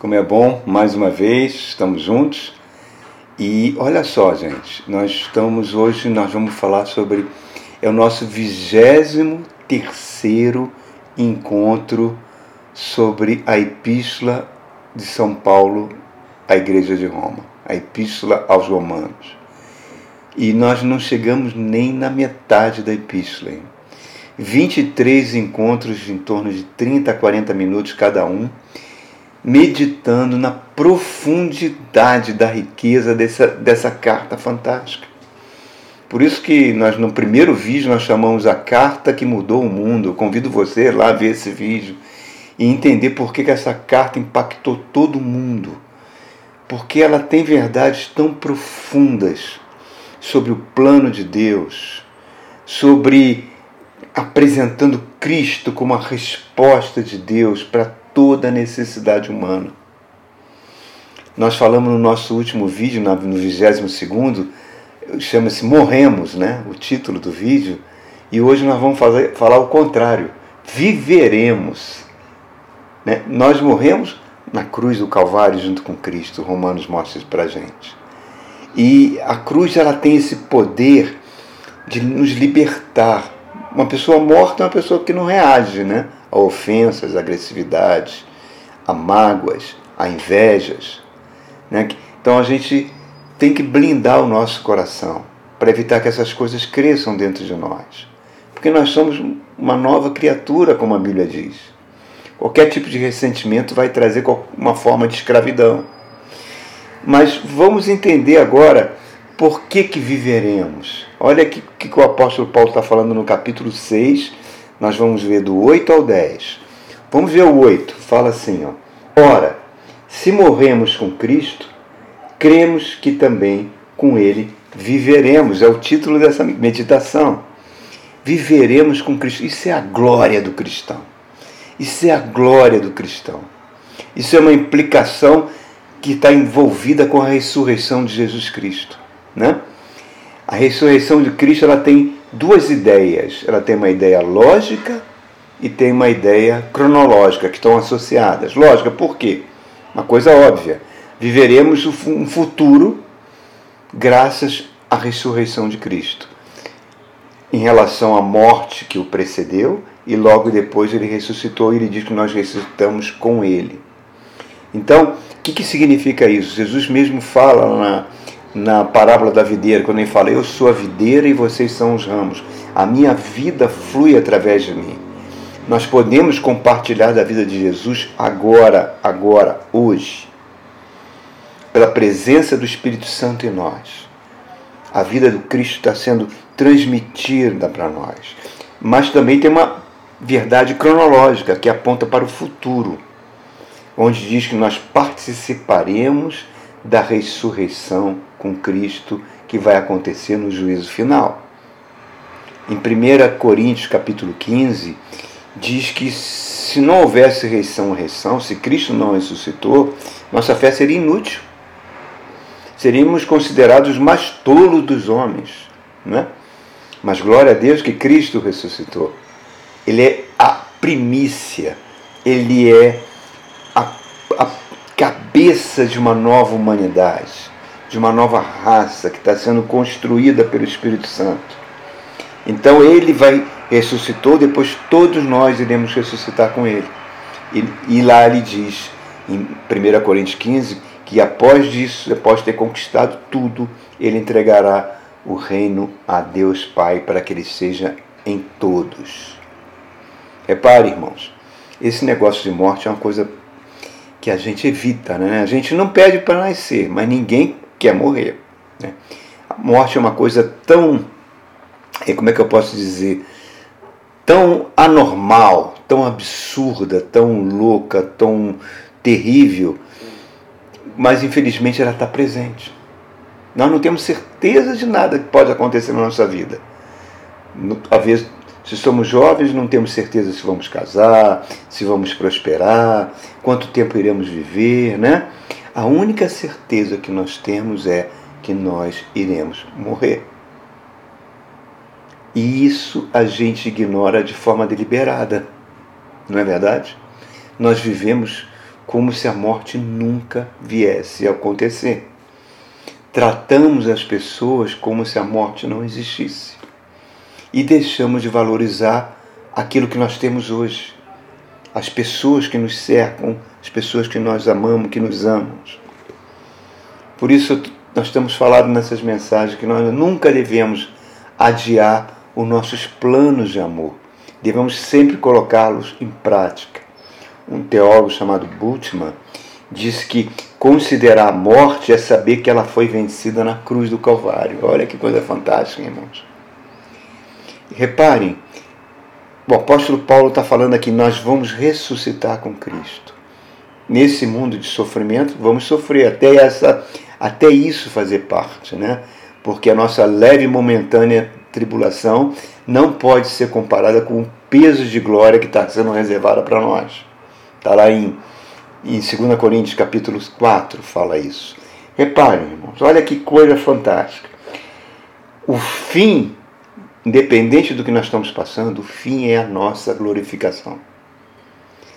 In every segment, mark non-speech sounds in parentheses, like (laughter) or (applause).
Como é bom, mais uma vez, estamos juntos. E olha só, gente, nós estamos hoje, nós vamos falar sobre é o nosso vigésimo terceiro encontro sobre a Epístola de São Paulo à Igreja de Roma, a Epístola aos Romanos. E nós não chegamos nem na metade da epístola. Hein? 23 encontros em torno de 30 a 40 minutos cada um meditando na profundidade da riqueza dessa, dessa carta fantástica. Por isso que nós no primeiro vídeo nós chamamos a carta que mudou o mundo. Eu convido você lá a ver esse vídeo e entender por que, que essa carta impactou todo mundo. Porque ela tem verdades tão profundas sobre o plano de Deus, sobre apresentando Cristo como a resposta de Deus para toda necessidade humana. Nós falamos no nosso último vídeo, no 22 chama-se Morremos, né? o título do vídeo, e hoje nós vamos fazer, falar o contrário. Viveremos. Né? Nós morremos na cruz do Calvário junto com Cristo, Romanos mostra isso para gente. E a cruz ela tem esse poder de nos libertar. Uma pessoa morta é uma pessoa que não reage, né? A ofensas, a agressividades, a mágoas, a invejas. Né? Então a gente tem que blindar o nosso coração para evitar que essas coisas cresçam dentro de nós. Porque nós somos uma nova criatura, como a Bíblia diz. Qualquer tipo de ressentimento vai trazer uma forma de escravidão. Mas vamos entender agora por que, que viveremos. Olha o que, que o apóstolo Paulo está falando no capítulo 6, nós vamos ver do 8 ao 10. Vamos ver o 8. Fala assim, ó. Ora, se morremos com Cristo, cremos que também com ele viveremos. É o título dessa meditação. Viveremos com Cristo. Isso é a glória do cristão. Isso é a glória do cristão. Isso é uma implicação que está envolvida com a ressurreição de Jesus Cristo, né? A ressurreição de Cristo ela tem duas ideias. Ela tem uma ideia lógica e tem uma ideia cronológica que estão associadas. Lógica, por quê? Uma coisa óbvia. Viveremos um futuro graças à ressurreição de Cristo. Em relação à morte que o precedeu, e logo depois ele ressuscitou, e ele diz que nós ressuscitamos com ele. Então, o que, que significa isso? Jesus mesmo fala na, na parábola da videira, quando ele fala: Eu sou a videira e vocês são os ramos. A minha vida flui através de mim. Nós podemos compartilhar da vida de Jesus agora, agora, hoje, pela presença do Espírito Santo em nós. A vida do Cristo está sendo transmitida para nós. Mas também tem uma verdade cronológica que aponta para o futuro, onde diz que nós participaremos da ressurreição com Cristo que vai acontecer no juízo final. Em 1 Coríntios capítulo 15, diz que se não houvesse ressurreição, se Cristo não ressuscitou, nossa fé seria inútil. Seríamos considerados mais tolos dos homens. Né? Mas glória a Deus que Cristo ressuscitou. Ele é a primícia, ele é cabeça de uma nova humanidade de uma nova raça que está sendo construída pelo Espírito Santo. Então ele vai ressuscitou, depois todos nós iremos ressuscitar com ele. E, e lá ele diz, em 1 Coríntios 15, que após disso, após ter conquistado tudo, ele entregará o reino a Deus Pai para que ele seja em todos. Repare, irmãos, esse negócio de morte é uma coisa que a gente evita, né? A gente não pede para nascer, mas ninguém quer morrer. Né? A morte é uma coisa tão, é, como é que eu posso dizer, tão anormal, tão absurda, tão louca, tão terrível, mas infelizmente ela está presente. Nós não temos certeza de nada que pode acontecer na nossa vida. Vezes, se somos jovens, não temos certeza se vamos casar, se vamos prosperar, quanto tempo iremos viver, né? A única certeza que nós temos é que nós iremos morrer. E isso a gente ignora de forma deliberada, não é verdade? Nós vivemos como se a morte nunca viesse a acontecer. Tratamos as pessoas como se a morte não existisse. E deixamos de valorizar aquilo que nós temos hoje. As pessoas que nos cercam, as pessoas que nós amamos, que nos amamos. Por isso, nós temos falado nessas mensagens que nós nunca devemos adiar os nossos planos de amor. Devemos sempre colocá-los em prática. Um teólogo chamado Bultmann diz que considerar a morte é saber que ela foi vencida na cruz do Calvário. Olha que coisa fantástica, irmãos. Reparem, o apóstolo Paulo está falando aqui, nós vamos ressuscitar com Cristo. Nesse mundo de sofrimento, vamos sofrer até essa, até isso fazer parte, né? Porque a nossa leve e momentânea tribulação não pode ser comparada com o peso de glória que está sendo reservada para nós. Está lá em, em 2 Coríntios capítulo 4, fala isso. Reparem, irmãos, olha que coisa fantástica. O fim Independente do que nós estamos passando, o fim é a nossa glorificação.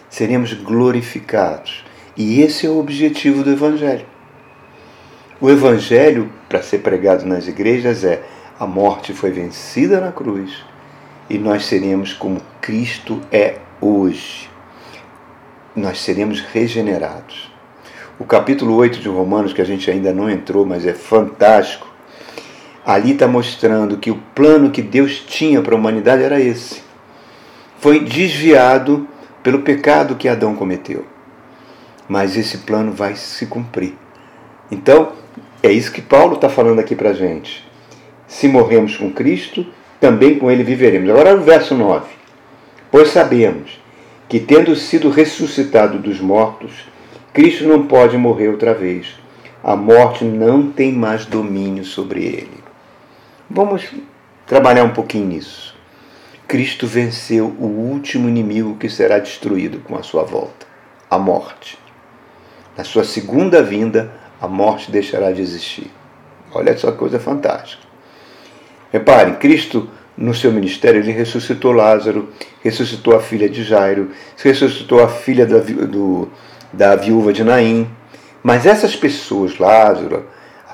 Seremos glorificados. E esse é o objetivo do Evangelho. O Evangelho, para ser pregado nas igrejas, é a morte foi vencida na cruz e nós seremos como Cristo é hoje. Nós seremos regenerados. O capítulo 8 de Romanos, que a gente ainda não entrou, mas é fantástico, ali está mostrando que o plano que Deus tinha para a humanidade era esse. Foi desviado pelo pecado que Adão cometeu. Mas esse plano vai se cumprir. Então, é isso que Paulo está falando aqui para a gente. Se morremos com Cristo, também com Ele viveremos. Agora, no verso 9. Pois sabemos que, tendo sido ressuscitado dos mortos, Cristo não pode morrer outra vez. A morte não tem mais domínio sobre ele. Vamos trabalhar um pouquinho nisso. Cristo venceu o último inimigo que será destruído com a sua volta, a morte. Na sua segunda vinda, a morte deixará de existir. Olha só coisa fantástica. Reparem, Cristo, no seu ministério, ele ressuscitou Lázaro, ressuscitou a filha de Jairo, ressuscitou a filha da, do, da viúva de Naim. Mas essas pessoas, Lázaro,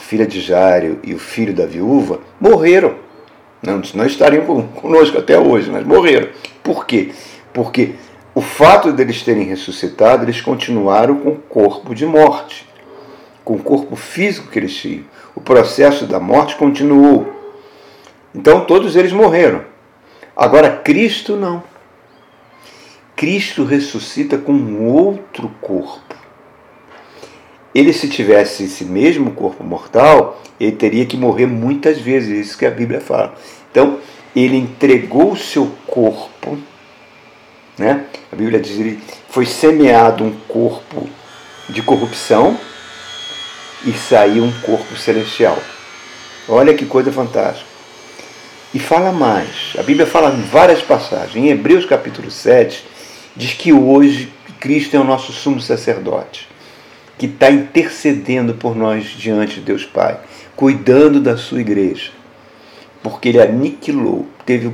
filha de Jairo e o filho da viúva morreram. Não, não estariam conosco até hoje, mas morreram. Por quê? Porque o fato deles terem ressuscitado, eles continuaram com o corpo de morte, com o corpo físico que eles tinham. O processo da morte continuou. Então todos eles morreram. Agora Cristo não. Cristo ressuscita com um outro corpo ele se tivesse esse mesmo corpo mortal, ele teria que morrer muitas vezes, é isso que a Bíblia fala. Então, ele entregou o seu corpo, né? A Bíblia diz que foi semeado um corpo de corrupção e saiu um corpo celestial. Olha que coisa fantástica. E fala mais. A Bíblia fala em várias passagens. Em Hebreus capítulo 7, diz que hoje Cristo é o nosso sumo sacerdote que está intercedendo por nós diante de Deus Pai, cuidando da sua igreja, porque ele aniquilou, teve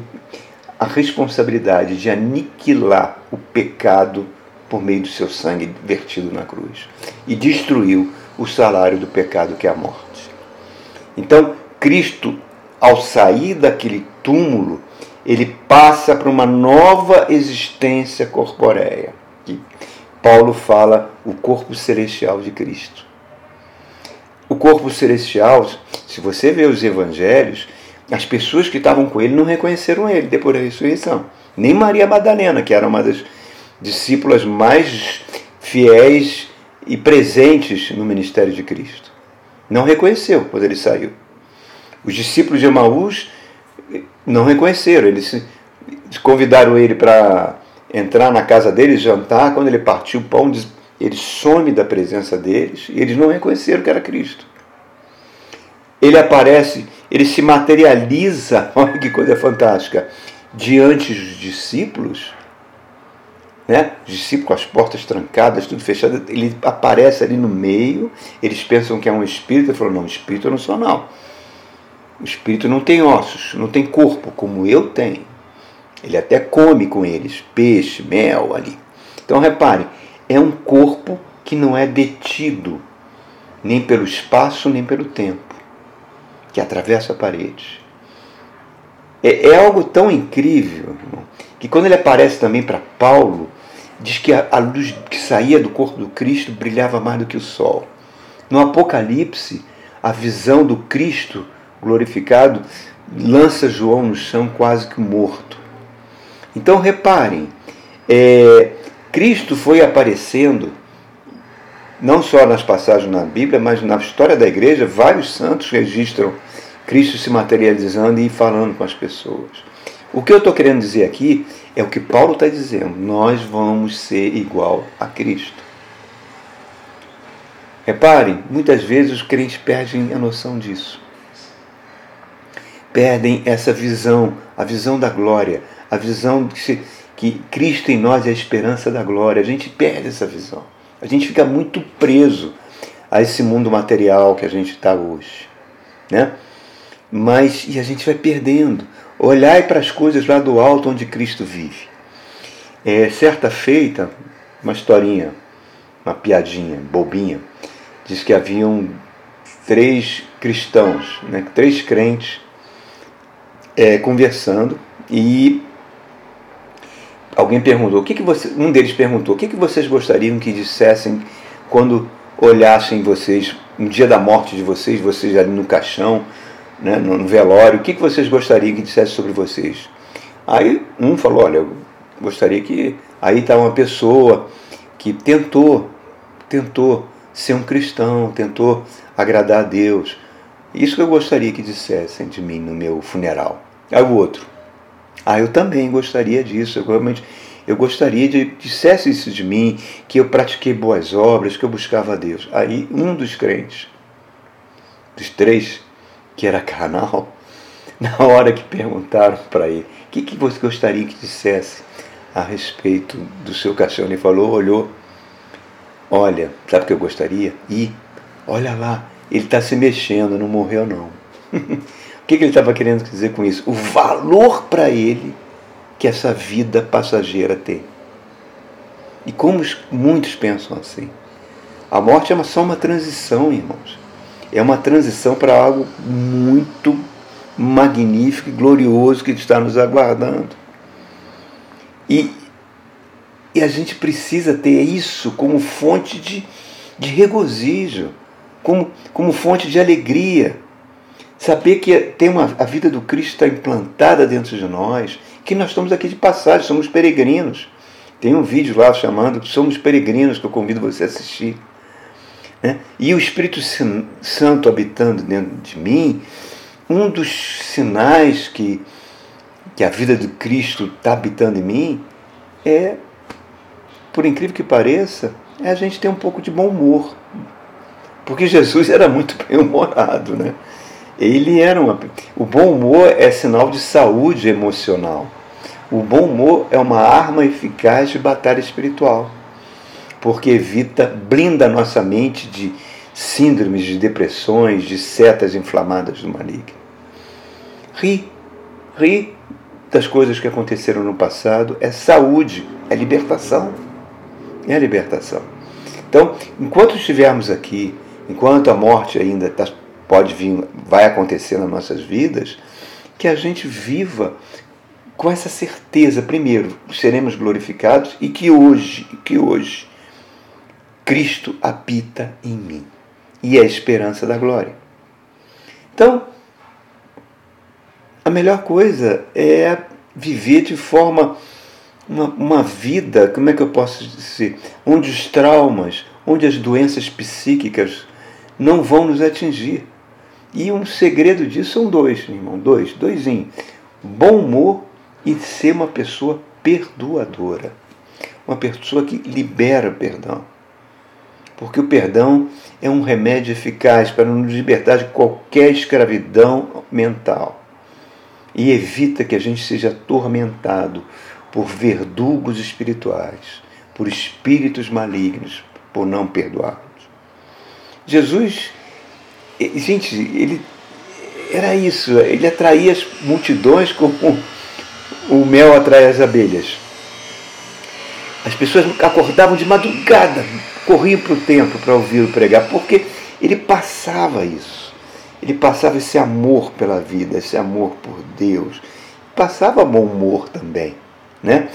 a responsabilidade de aniquilar o pecado por meio do seu sangue vertido na cruz e destruiu o salário do pecado que é a morte. Então, Cristo, ao sair daquele túmulo, ele passa para uma nova existência corporeia. Paulo fala o corpo celestial de Cristo. O corpo celestial, se você vê os evangelhos, as pessoas que estavam com ele não reconheceram ele depois da ressurreição. Nem Maria Madalena, que era uma das discípulas mais fiéis e presentes no ministério de Cristo. Não reconheceu quando ele saiu. Os discípulos de Emaús não reconheceram, eles convidaram ele para entrar na casa deles, jantar, quando ele partiu o pão, ele some da presença deles e eles não reconheceram que era Cristo. Ele aparece, ele se materializa, (laughs) olha que coisa fantástica, diante dos discípulos, né? Os discípulos com as portas trancadas, tudo fechado, ele aparece ali no meio, eles pensam que é um espírito, ele falou, não, espírito eu não sou não. O espírito não tem ossos, não tem corpo, como eu tenho. Ele até come com eles peixe, mel ali. Então repare, é um corpo que não é detido nem pelo espaço nem pelo tempo, que atravessa a parede. É, é algo tão incrível irmão, que quando ele aparece também para Paulo, diz que a, a luz que saía do corpo do Cristo brilhava mais do que o sol. No Apocalipse, a visão do Cristo glorificado lança João no chão quase que morto. Então reparem, é, Cristo foi aparecendo não só nas passagens na Bíblia, mas na história da igreja, vários santos registram Cristo se materializando e falando com as pessoas. O que eu estou querendo dizer aqui é o que Paulo está dizendo: nós vamos ser igual a Cristo. Reparem, muitas vezes os crentes perdem a noção disso. Perdem essa visão, a visão da glória, a visão de que, que Cristo em nós é a esperança da glória. A gente perde essa visão. A gente fica muito preso a esse mundo material que a gente está hoje. Né? Mas, e a gente vai perdendo. Olhai para as coisas lá do alto onde Cristo vive. É, certa feita, uma historinha, uma piadinha, bobinha, diz que haviam três cristãos, né, três crentes é, conversando e alguém perguntou, o que, que você, um deles perguntou, o que, que vocês gostariam que dissessem quando olhassem vocês, no dia da morte de vocês, vocês ali no caixão, né, no velório, o que, que vocês gostariam que dissessem sobre vocês? Aí um falou, olha, eu gostaria que aí está uma pessoa que tentou, tentou ser um cristão, tentou agradar a Deus. Isso que eu gostaria que dissessem de mim no meu funeral. Aí o outro, ah, eu também gostaria disso. Eu, realmente, eu gostaria de dissesse isso de mim, que eu pratiquei boas obras, que eu buscava a Deus. Aí um dos crentes, dos três, que era carnal, (laughs) na hora que perguntaram para ele, o que, que você gostaria que dissesse a respeito do seu cachorro? Ele falou, olhou, olha, sabe o que eu gostaria? E olha lá, ele está se mexendo, não morreu não. (laughs) O que, que ele estava querendo dizer com isso? O valor para ele que essa vida passageira tem. E como muitos pensam assim. A morte é só uma transição, irmãos. É uma transição para algo muito magnífico e glorioso que está nos aguardando. E, e a gente precisa ter isso como fonte de, de regozijo, como, como fonte de alegria. Saber que tem uma, a vida do Cristo está implantada dentro de nós, que nós estamos aqui de passagem, somos peregrinos. Tem um vídeo lá chamando Somos Peregrinos que eu convido você a assistir. Né? E o Espírito Santo habitando dentro de mim, um dos sinais que, que a vida do Cristo está habitando em mim é, por incrível que pareça, é a gente ter um pouco de bom humor. Porque Jesus era muito bem-humorado, né? Ele era uma. O bom humor é sinal de saúde emocional. O bom humor é uma arma eficaz de batalha espiritual, porque evita, blinda a nossa mente de síndromes, de depressões, de setas inflamadas do maligno. Ri, ri das coisas que aconteceram no passado é saúde, é libertação. É libertação. Então, enquanto estivermos aqui, enquanto a morte ainda está pode vir, vai acontecer nas nossas vidas, que a gente viva com essa certeza, primeiro, seremos glorificados e que hoje, que hoje Cristo habita em mim e é a esperança da glória. Então, a melhor coisa é viver de forma uma, uma vida, como é que eu posso dizer, onde os traumas, onde as doenças psíquicas não vão nos atingir. E um segredo disso são dois, irmão, dois, dois em bom humor e ser uma pessoa perdoadora. Uma pessoa que libera perdão. Porque o perdão é um remédio eficaz para nos libertar de qualquer escravidão mental. E evita que a gente seja atormentado por verdugos espirituais, por espíritos malignos, por não perdoarmos. Jesus Gente, ele era isso, ele atraía as multidões como o mel atrai as abelhas. As pessoas acordavam de madrugada, corriam para o templo para ouvir o pregar, porque ele passava isso. Ele passava esse amor pela vida, esse amor por Deus. Passava bom humor também. Né?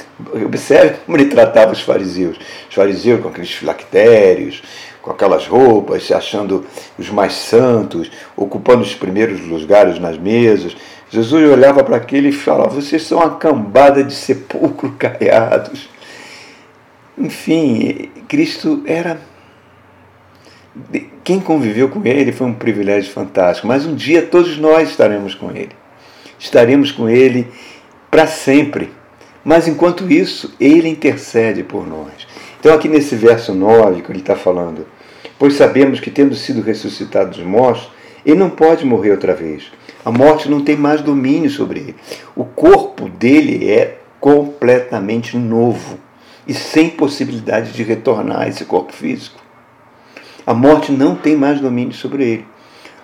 Observe como ele tratava os fariseus. Os fariseus com aqueles filactérios, com aquelas roupas, se achando os mais santos, ocupando os primeiros lugares nas mesas. Jesus olhava para aquele e falava: Vocês são uma cambada de sepulcro (laughs) caiados. Enfim, Cristo era. Quem conviveu com ele foi um privilégio fantástico, mas um dia todos nós estaremos com ele. Estaremos com ele para sempre. Mas enquanto isso, ele intercede por nós. Então, aqui nesse verso 9, que ele está falando, pois sabemos que, tendo sido ressuscitado dos mortos, ele não pode morrer outra vez. A morte não tem mais domínio sobre ele. O corpo dele é completamente novo e sem possibilidade de retornar a esse corpo físico. A morte não tem mais domínio sobre ele.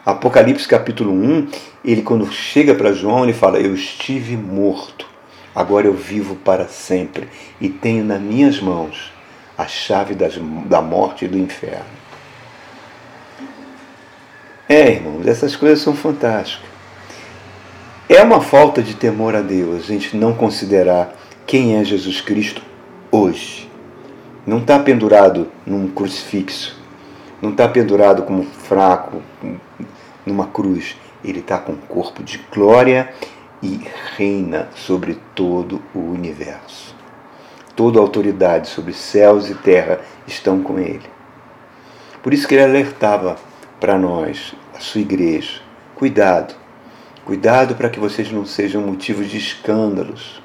Apocalipse capítulo 1, ele quando chega para João, ele fala: Eu estive morto, agora eu vivo para sempre e tenho nas minhas mãos a chave das, da morte e do inferno. É, irmãos, essas coisas são fantásticas. É uma falta de temor a Deus a gente não considerar quem é Jesus Cristo hoje. Não está pendurado num crucifixo, não está pendurado como fraco numa cruz. Ele está com corpo de glória e reina sobre todo o universo. Toda autoridade sobre céus e terra estão com ele. Por isso que ele alertava para nós, a sua igreja, cuidado, cuidado para que vocês não sejam motivos de escândalos.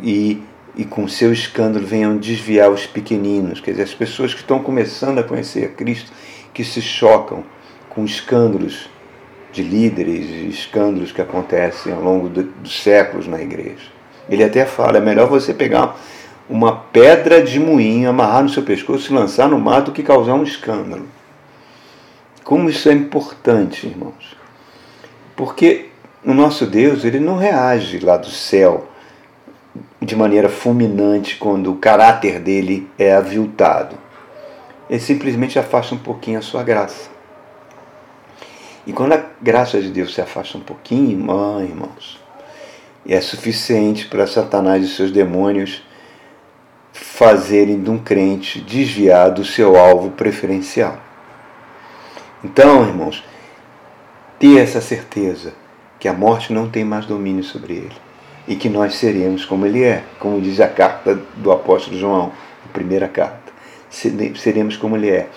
E, e com seu escândalo venham desviar os pequeninos, quer dizer, as pessoas que estão começando a conhecer a Cristo, que se chocam com escândalos de líderes escândalos que acontecem ao longo dos séculos na igreja. Ele até fala: é melhor você pegar uma pedra de moinho, amarrar no seu pescoço e lançar no mar do que causar um escândalo. Como isso é importante, irmãos. Porque o nosso Deus, ele não reage lá do céu de maneira fulminante quando o caráter dele é aviltado. Ele simplesmente afasta um pouquinho a sua graça. E quando a graça de Deus se afasta um pouquinho, mãe, irmãos, é suficiente para Satanás e seus demônios fazerem de um crente desviar do seu alvo preferencial. Então, irmãos, ter essa certeza que a morte não tem mais domínio sobre ele e que nós seremos como ele é, como diz a carta do apóstolo João, a primeira carta. Seremos como ele é.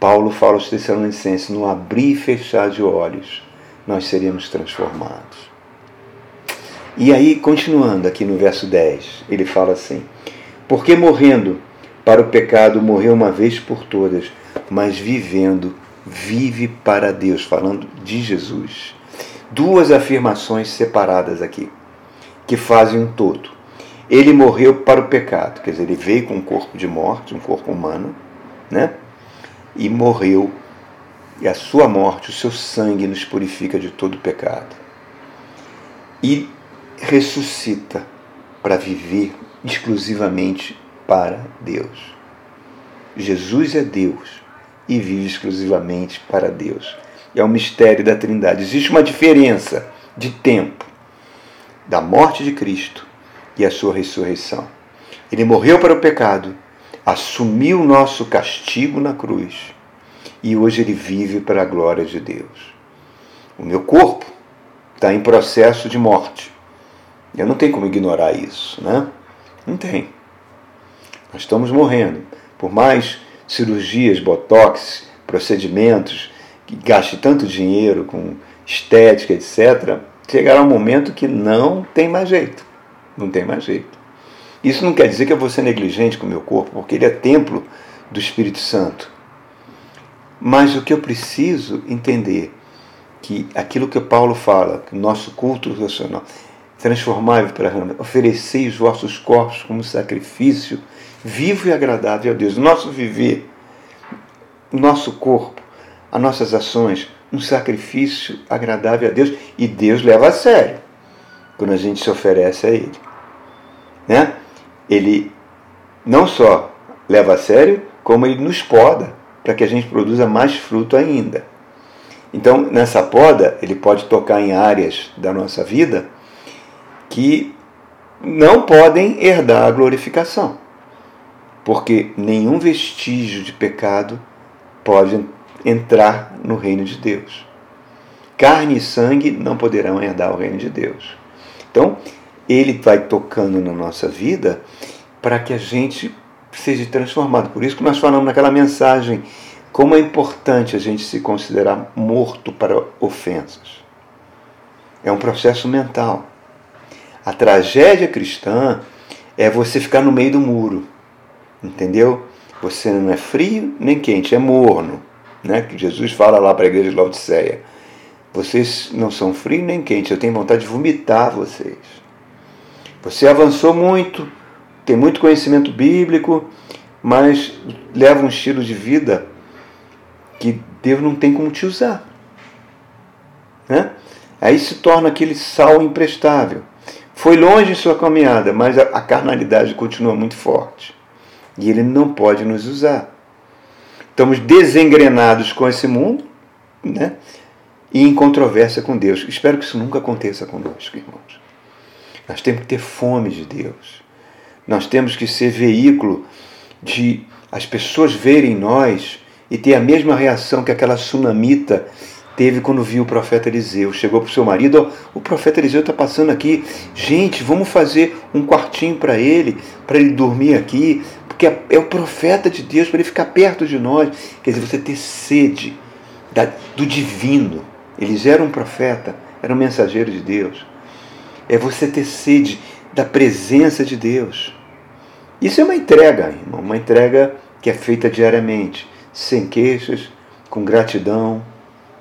Paulo fala aos Tessalonicenses: no abrir e fechar de olhos, nós seremos transformados. E aí, continuando aqui no verso 10, ele fala assim: Porque morrendo para o pecado, morreu uma vez por todas, mas vivendo, vive para Deus, falando de Jesus. Duas afirmações separadas aqui, que fazem um todo. Ele morreu para o pecado, quer dizer, ele veio com um corpo de morte, um corpo humano, né? E morreu, e a sua morte, o seu sangue nos purifica de todo pecado. E ressuscita para viver exclusivamente para Deus. Jesus é Deus e vive exclusivamente para Deus. É o mistério da Trindade. Existe uma diferença de tempo da morte de Cristo e a sua ressurreição. Ele morreu para o pecado, assumiu o nosso castigo na cruz e hoje ele vive para a glória de Deus. O meu corpo está em processo de morte eu não tenho como ignorar isso, né? Não tem. Nós estamos morrendo. Por mais cirurgias, botox, procedimentos, que gaste tanto dinheiro com estética, etc., chegará um momento que não tem mais jeito. Não tem mais jeito. Isso não quer dizer que eu vou ser negligente com o meu corpo, porque ele é templo do Espírito Santo. Mas o que eu preciso entender que aquilo que Paulo fala, que o nosso culto racional, transformai-vos para oferecei os vossos corpos como sacrifício vivo e agradável a Deus. Nosso viver, nosso corpo, as nossas ações, um sacrifício agradável a Deus e Deus leva a sério quando a gente se oferece a Ele. Né? Ele não só leva a sério, como ele nos poda para que a gente produza mais fruto ainda. Então, nessa poda, ele pode tocar em áreas da nossa vida que não podem herdar a glorificação, porque nenhum vestígio de pecado pode entrar no reino de Deus. Carne e sangue não poderão herdar o reino de Deus. Então, ele vai tocando na nossa vida para que a gente seja transformado. Por isso que nós falamos naquela mensagem como é importante a gente se considerar morto para ofensas. É um processo mental. A tragédia cristã é você ficar no meio do muro. Entendeu? Você não é frio nem quente, é morno. Né? Que Jesus fala lá para a igreja de Laodiceia. Vocês não são frios nem quentes, eu tenho vontade de vomitar vocês. Você avançou muito, tem muito conhecimento bíblico, mas leva um estilo de vida que Deus não tem como te usar. Né? Aí se torna aquele sal imprestável. Foi longe em sua caminhada, mas a, a carnalidade continua muito forte. E ele não pode nos usar. Estamos desengrenados com esse mundo né? e em controvérsia com Deus. Espero que isso nunca aconteça conosco, irmãos. Nós temos que ter fome de Deus. Nós temos que ser veículo de as pessoas verem nós e ter a mesma reação que aquela sunamita teve quando viu o profeta Eliseu. Chegou para o seu marido, oh, o profeta Eliseu está passando aqui. Gente, vamos fazer um quartinho para ele, para ele dormir aqui, porque é, é o profeta de Deus, para ele ficar perto de nós. Quer dizer, você ter sede da, do divino. Eliseu era um profeta, era um mensageiro de Deus é você ter sede da presença de Deus. Isso é uma entrega, irmão, uma entrega que é feita diariamente, sem queixas, com gratidão,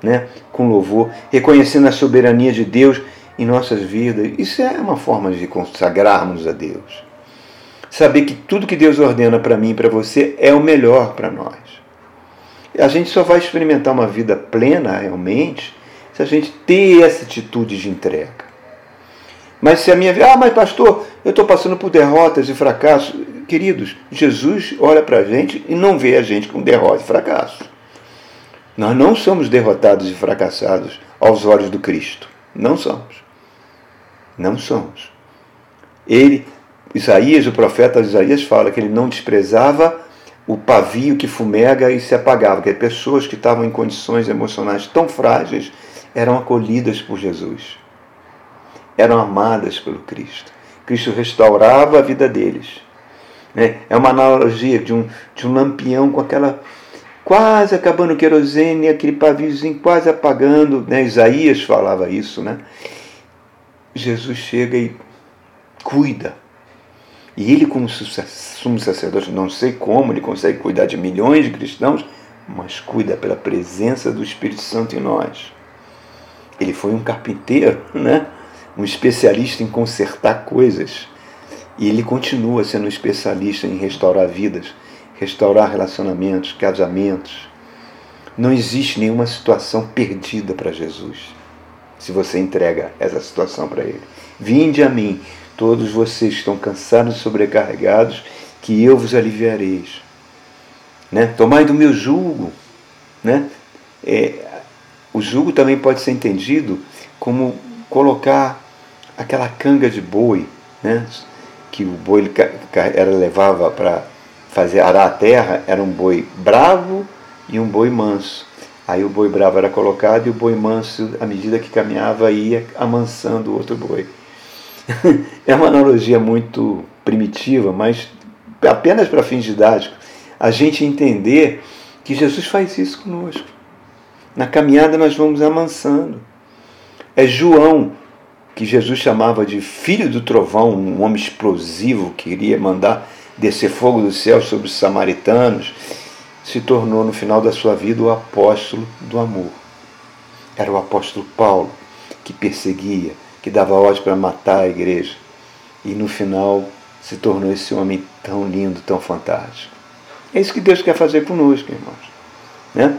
né? com louvor, reconhecendo a soberania de Deus em nossas vidas. Isso é uma forma de consagrarmos a Deus. Saber que tudo que Deus ordena para mim e para você é o melhor para nós. A gente só vai experimentar uma vida plena realmente se a gente ter essa atitude de entrega. Mas se a minha vida, ah, mas pastor, eu estou passando por derrotas e fracassos. Queridos, Jesus olha para a gente e não vê a gente com derrota e fracasso. Nós não somos derrotados e fracassados aos olhos do Cristo. Não somos. Não somos. Ele, Isaías, o profeta Isaías, fala que ele não desprezava o pavio que fumega e se apagava, que pessoas que estavam em condições emocionais tão frágeis eram acolhidas por Jesus eram amadas pelo Cristo. Cristo restaurava a vida deles. Né? É uma analogia de um, de um lampião com aquela quase acabando o querosene, aquele paviozinho quase apagando. Né? Isaías falava isso. Né? Jesus chega e cuida. E ele, como sumo sacerdote, não sei como ele consegue cuidar de milhões de cristãos, mas cuida pela presença do Espírito Santo em nós. Ele foi um carpinteiro, né? um especialista em consertar coisas. E ele continua sendo um especialista em restaurar vidas, restaurar relacionamentos, casamentos. Não existe nenhuma situação perdida para Jesus, se você entrega essa situação para Ele. Vinde a mim, todos vocês estão cansados e sobrecarregados, que eu vos aliviareis. Né? Tomai do meu jugo. Né? É, o jugo também pode ser entendido como colocar aquela canga de boi, né? que o boi era levava para fazer arar a terra, era um boi bravo e um boi manso. Aí o boi bravo era colocado e o boi manso, à medida que caminhava, ia amansando o outro boi. (laughs) é uma analogia muito primitiva, mas apenas para fins didáticos, a gente entender que Jesus faz isso conosco. Na caminhada nós vamos amansando. É João que Jesus chamava de filho do trovão, um homem explosivo que iria mandar descer fogo do céu sobre os samaritanos, se tornou no final da sua vida o apóstolo do amor. Era o apóstolo Paulo que perseguia, que dava ordem para matar a igreja. E no final se tornou esse homem tão lindo, tão fantástico. É isso que Deus quer fazer conosco, irmãos. Né?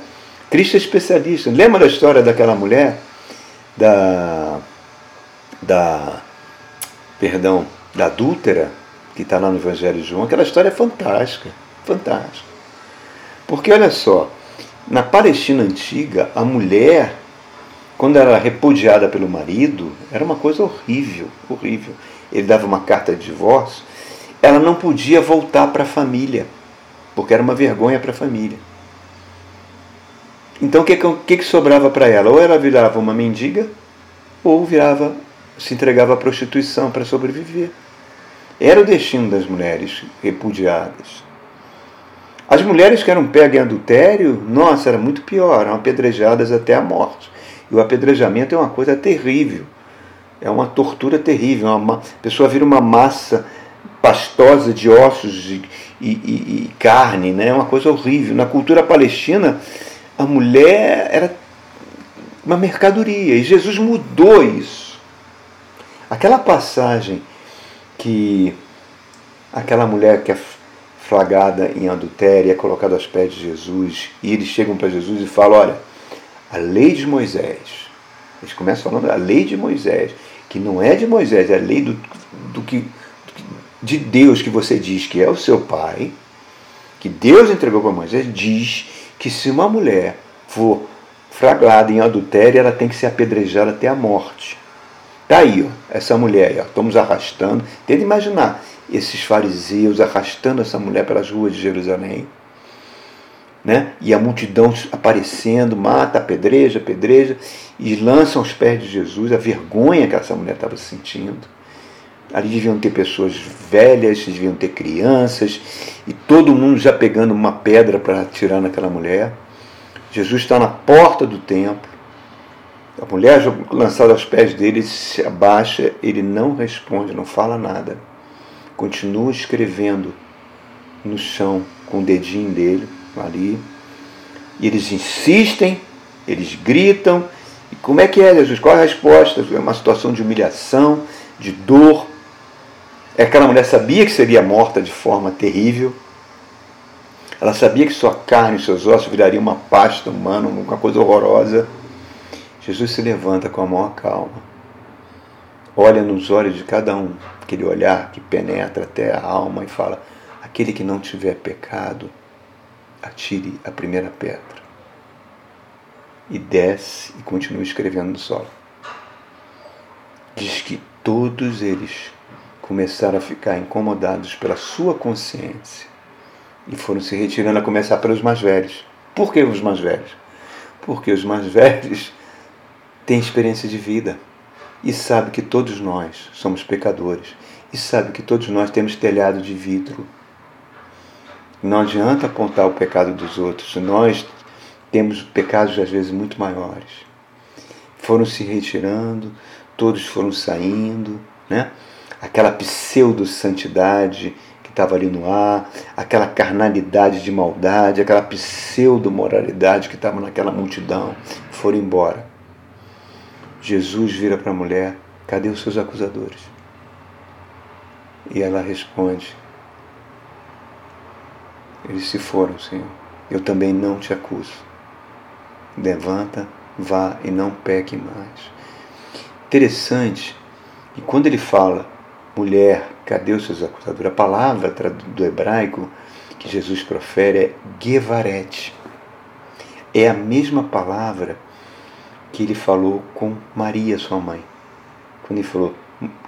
Cristo é especialista. Lembra da história daquela mulher, da, da, perdão, da adúltera, que está lá no Evangelho de João, aquela história é fantástica, fantástica. Porque olha só, na Palestina antiga, a mulher, quando era repudiada pelo marido, era uma coisa horrível, horrível. Ele dava uma carta de divórcio, ela não podia voltar para a família, porque era uma vergonha para a família. Então o que, que, que sobrava para ela? Ou ela virava uma mendiga, ou virava, se entregava à prostituição para sobreviver. Era o destino das mulheres repudiadas. As mulheres que eram pegas em adultério, nossa, era muito pior, eram apedrejadas até a morte. E o apedrejamento é uma coisa terrível. É uma tortura terrível. Uma, a pessoa vira uma massa pastosa de ossos e, e, e, e carne, né? é uma coisa horrível. Na cultura palestina, a mulher era uma mercadoria. E Jesus mudou isso. Aquela passagem que aquela mulher que é flagrada em adultério é colocada aos pés de Jesus e eles chegam para Jesus e falam: Olha, a lei de Moisés. Eles começam falando a lei de Moisés, que não é de Moisés, é a lei do, do que de Deus que você diz que é o seu pai, que Deus entregou para Moisés, diz que se uma mulher for flagrada em adultério, ela tem que ser apedrejada até a morte. Está aí, ó, essa mulher ó, estamos arrastando. Tenta imaginar esses fariseus arrastando essa mulher pelas ruas de Jerusalém. Né? E a multidão aparecendo, mata, apedreja, apedreja, e lançam aos pés de Jesus a vergonha que essa mulher estava sentindo. Ali deviam ter pessoas velhas, deviam ter crianças, e todo mundo já pegando uma pedra para atirar naquela mulher. Jesus está na porta do templo, a mulher lançada aos pés dele se abaixa, ele não responde, não fala nada. Continua escrevendo no chão com o dedinho dele ali. E eles insistem, eles gritam. E como é que é, Jesus? Qual é a resposta? É uma situação de humilhação, de dor. É aquela mulher sabia que seria morta de forma terrível. Ela sabia que sua carne seus ossos virariam uma pasta humana, uma coisa horrorosa. Jesus se levanta com a maior calma, olha nos olhos de cada um, aquele olhar que penetra até a alma e fala: aquele que não tiver pecado, atire a primeira pedra. E desce e continua escrevendo no solo. Diz que todos eles começaram a ficar incomodados pela sua consciência e foram se retirando a começar pelos mais velhos. Por que os mais velhos? Porque os mais (laughs) velhos tem experiência de vida e sabe que todos nós somos pecadores e sabe que todos nós temos telhado de vidro. Não adianta apontar o pecado dos outros, nós temos pecados às vezes muito maiores. Foram se retirando, todos foram saindo, né? Aquela pseudo-santidade que estava ali no ar, aquela carnalidade de maldade, aquela pseudo-moralidade que estava naquela multidão, foram embora. Jesus vira para a mulher: Cadê os seus acusadores? E ela responde: Eles se foram, Senhor. Eu também não te acuso. Levanta, vá e não peque mais. Interessante que quando ele fala, mulher, cadê os seus acusadores? A palavra do hebraico que Jesus profere é gevaret. É a mesma palavra que ele falou com Maria, sua mãe. Quando ele falou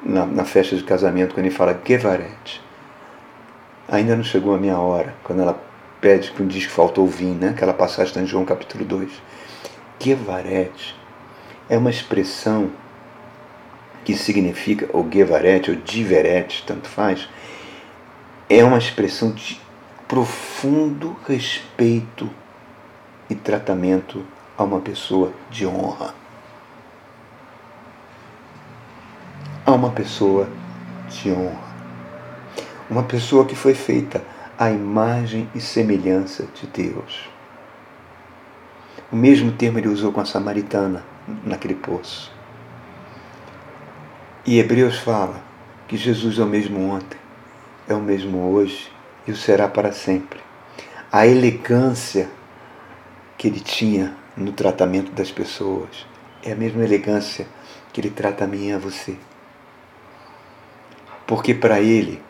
na, na festa de casamento, quando ele fala Gevaret. Ainda não chegou a minha hora, quando ela pede, quando diz que faltou vinho, né? aquela passagem está em João capítulo 2. Gevaret é uma expressão que significa, ou Gevaret, ou Diveret, tanto faz, é uma expressão de profundo respeito e tratamento a uma pessoa de honra. A uma pessoa de honra. Uma pessoa que foi feita à imagem e semelhança de Deus. O mesmo termo ele usou com a samaritana naquele poço. E Hebreus fala que Jesus é o mesmo ontem, é o mesmo hoje e o será para sempre. A elegância que ele tinha no tratamento das pessoas. É a mesma elegância que ele trata a mim e a você. Porque para ele,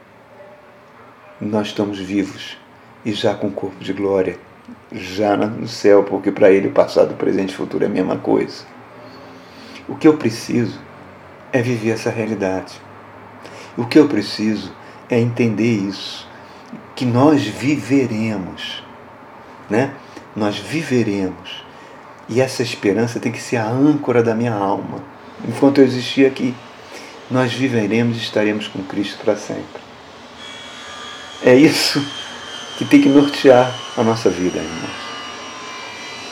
nós estamos vivos e já com corpo de glória, já no céu, porque para Ele o passado, o presente e o futuro é a mesma coisa. O que eu preciso é viver essa realidade. O que eu preciso é entender isso, que nós viveremos, né? Nós viveremos. E essa esperança tem que ser a âncora da minha alma. Enquanto eu existir aqui, nós viveremos e estaremos com Cristo para sempre. É isso que tem que nortear a nossa vida, irmãos.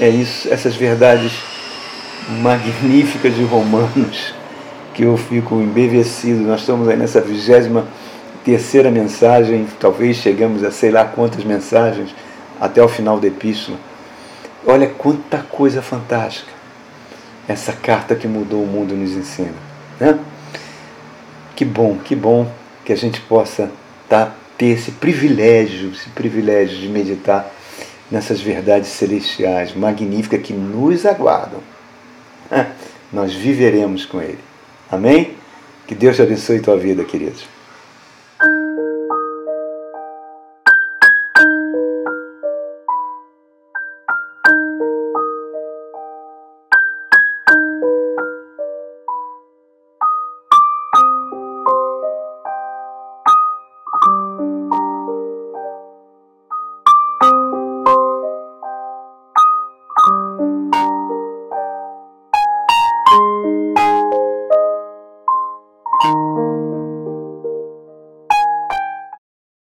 É isso, essas verdades magníficas de Romanos que eu fico embevecido. Nós estamos aí nessa vigésima terceira mensagem, talvez chegamos a sei lá quantas mensagens até o final da epístola. Olha quanta coisa fantástica essa carta que mudou o mundo nos ensina. Né? Que bom, que bom que a gente possa tá, ter esse privilégio, esse privilégio de meditar nessas verdades celestiais magníficas que nos aguardam. Nós viveremos com Ele. Amém? Que Deus te abençoe tua vida, queridos.